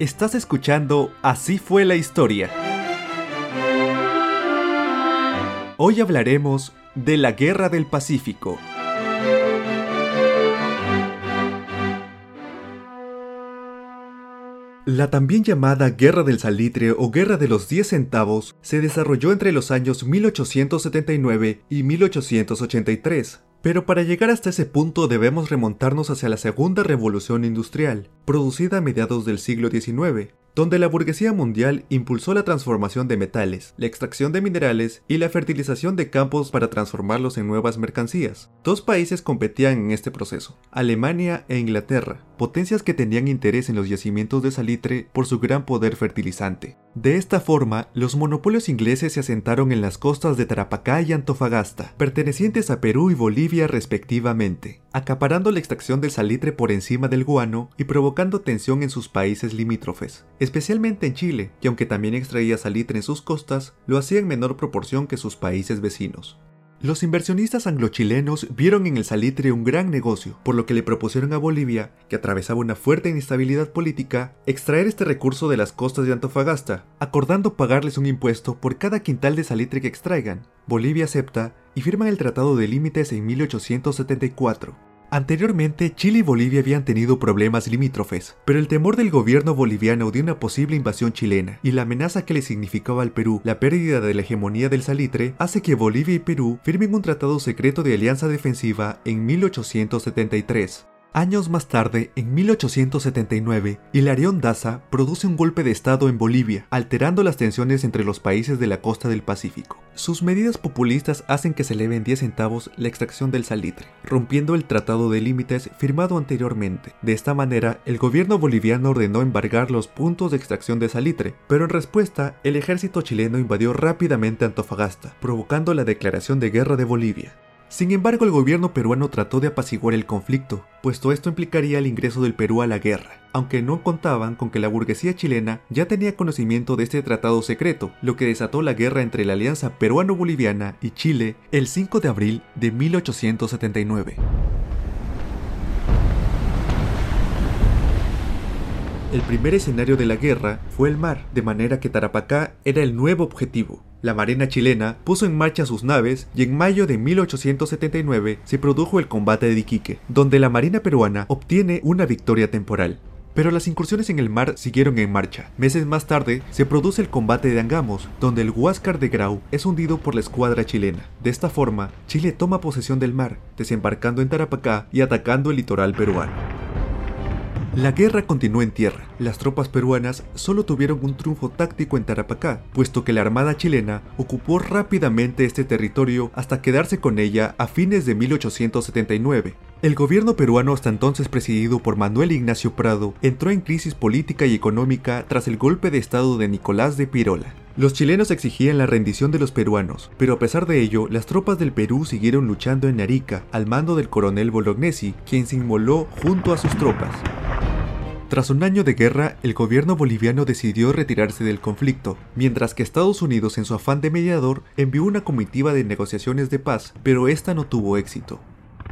Estás escuchando Así fue la historia. Hoy hablaremos de la Guerra del Pacífico. La también llamada Guerra del Salitre o Guerra de los 10 centavos se desarrolló entre los años 1879 y 1883. Pero para llegar hasta ese punto debemos remontarnos hacia la Segunda Revolución Industrial, producida a mediados del siglo XIX, donde la burguesía mundial impulsó la transformación de metales, la extracción de minerales y la fertilización de campos para transformarlos en nuevas mercancías. Dos países competían en este proceso, Alemania e Inglaterra, potencias que tenían interés en los yacimientos de salitre por su gran poder fertilizante. De esta forma, los monopolios ingleses se asentaron en las costas de Tarapacá y Antofagasta, pertenecientes a Perú y Bolivia respectivamente, acaparando la extracción del salitre por encima del guano y provocando tensión en sus países limítrofes, especialmente en Chile, que aunque también extraía salitre en sus costas, lo hacía en menor proporción que sus países vecinos. Los inversionistas anglo-chilenos vieron en el salitre un gran negocio, por lo que le propusieron a Bolivia, que atravesaba una fuerte inestabilidad política, extraer este recurso de las costas de Antofagasta, acordando pagarles un impuesto por cada quintal de salitre que extraigan. Bolivia acepta y firman el Tratado de Límites en 1874. Anteriormente, Chile y Bolivia habían tenido problemas limítrofes, pero el temor del gobierno boliviano de una posible invasión chilena y la amenaza que le significaba al Perú la pérdida de la hegemonía del salitre hace que Bolivia y Perú firmen un tratado secreto de alianza defensiva en 1873. Años más tarde, en 1879, Hilarión Daza produce un golpe de Estado en Bolivia, alterando las tensiones entre los países de la costa del Pacífico. Sus medidas populistas hacen que se eleve en 10 centavos la extracción del salitre, rompiendo el tratado de límites firmado anteriormente. De esta manera, el gobierno boliviano ordenó embargar los puntos de extracción de salitre, pero en respuesta, el ejército chileno invadió rápidamente Antofagasta, provocando la declaración de guerra de Bolivia. Sin embargo, el gobierno peruano trató de apaciguar el conflicto, puesto esto implicaría el ingreso del Perú a la guerra, aunque no contaban con que la burguesía chilena ya tenía conocimiento de este tratado secreto, lo que desató la guerra entre la Alianza Peruano-Boliviana y Chile el 5 de abril de 1879. El primer escenario de la guerra fue el mar, de manera que Tarapacá era el nuevo objetivo. La Marina chilena puso en marcha sus naves y en mayo de 1879 se produjo el combate de Iquique, donde la Marina peruana obtiene una victoria temporal. Pero las incursiones en el mar siguieron en marcha. Meses más tarde se produce el combate de Angamos, donde el Huáscar de Grau es hundido por la escuadra chilena. De esta forma, Chile toma posesión del mar, desembarcando en Tarapacá y atacando el litoral peruano. La guerra continuó en tierra. Las tropas peruanas solo tuvieron un triunfo táctico en Tarapacá, puesto que la Armada chilena ocupó rápidamente este territorio hasta quedarse con ella a fines de 1879. El gobierno peruano hasta entonces presidido por Manuel Ignacio Prado entró en crisis política y económica tras el golpe de estado de Nicolás de Pirola. Los chilenos exigían la rendición de los peruanos, pero a pesar de ello, las tropas del Perú siguieron luchando en Arica al mando del coronel Bolognesi, quien se inmoló junto a sus tropas. Tras un año de guerra, el gobierno boliviano decidió retirarse del conflicto, mientras que Estados Unidos en su afán de mediador envió una comitiva de negociaciones de paz, pero esta no tuvo éxito.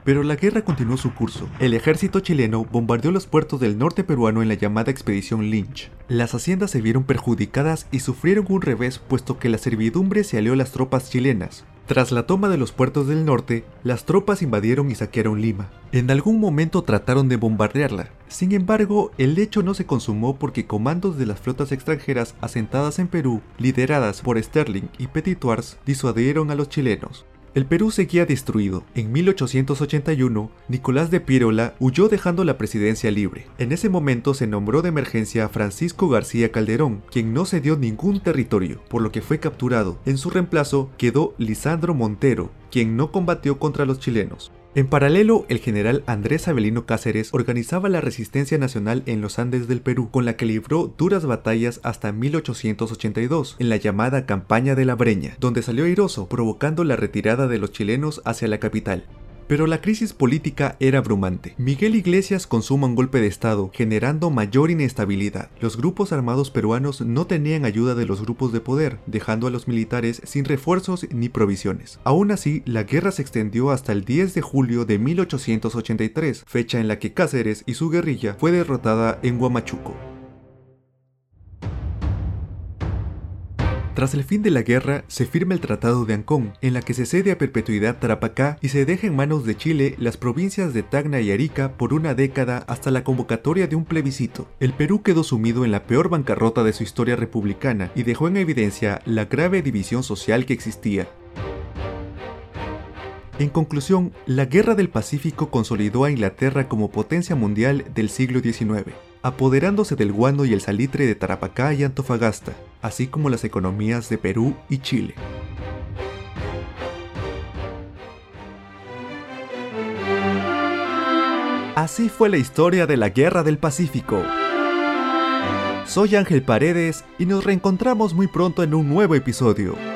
Pero la guerra continuó su curso. El ejército chileno bombardeó los puertos del norte peruano en la llamada Expedición Lynch. Las haciendas se vieron perjudicadas y sufrieron un revés puesto que la servidumbre se alió a las tropas chilenas, tras la toma de los puertos del norte, las tropas invadieron y saquearon Lima. En algún momento trataron de bombardearla. Sin embargo, el hecho no se consumó porque comandos de las flotas extranjeras asentadas en Perú, lideradas por Sterling y Petitoars, disuadieron a los chilenos. El Perú seguía destruido. En 1881, Nicolás de Pirola huyó dejando la presidencia libre. En ese momento se nombró de emergencia a Francisco García Calderón, quien no cedió ningún territorio, por lo que fue capturado. En su reemplazo quedó Lisandro Montero, quien no combatió contra los chilenos. En paralelo, el general Andrés Avelino Cáceres organizaba la resistencia nacional en los Andes del Perú, con la que libró duras batallas hasta 1882, en la llamada Campaña de la Breña, donde salió airoso, provocando la retirada de los chilenos hacia la capital. Pero la crisis política era abrumante. Miguel Iglesias consuma un golpe de Estado, generando mayor inestabilidad. Los grupos armados peruanos no tenían ayuda de los grupos de poder, dejando a los militares sin refuerzos ni provisiones. Aún así, la guerra se extendió hasta el 10 de julio de 1883, fecha en la que Cáceres y su guerrilla fue derrotada en Huamachuco. Tras el fin de la guerra, se firma el Tratado de Ancón, en la que se cede a perpetuidad Tarapacá y se deja en manos de Chile las provincias de Tacna y Arica por una década hasta la convocatoria de un plebiscito. El Perú quedó sumido en la peor bancarrota de su historia republicana y dejó en evidencia la grave división social que existía. En conclusión, la Guerra del Pacífico consolidó a Inglaterra como potencia mundial del siglo XIX, apoderándose del guano y el salitre de Tarapacá y Antofagasta, así como las economías de Perú y Chile. Así fue la historia de la Guerra del Pacífico. Soy Ángel Paredes y nos reencontramos muy pronto en un nuevo episodio.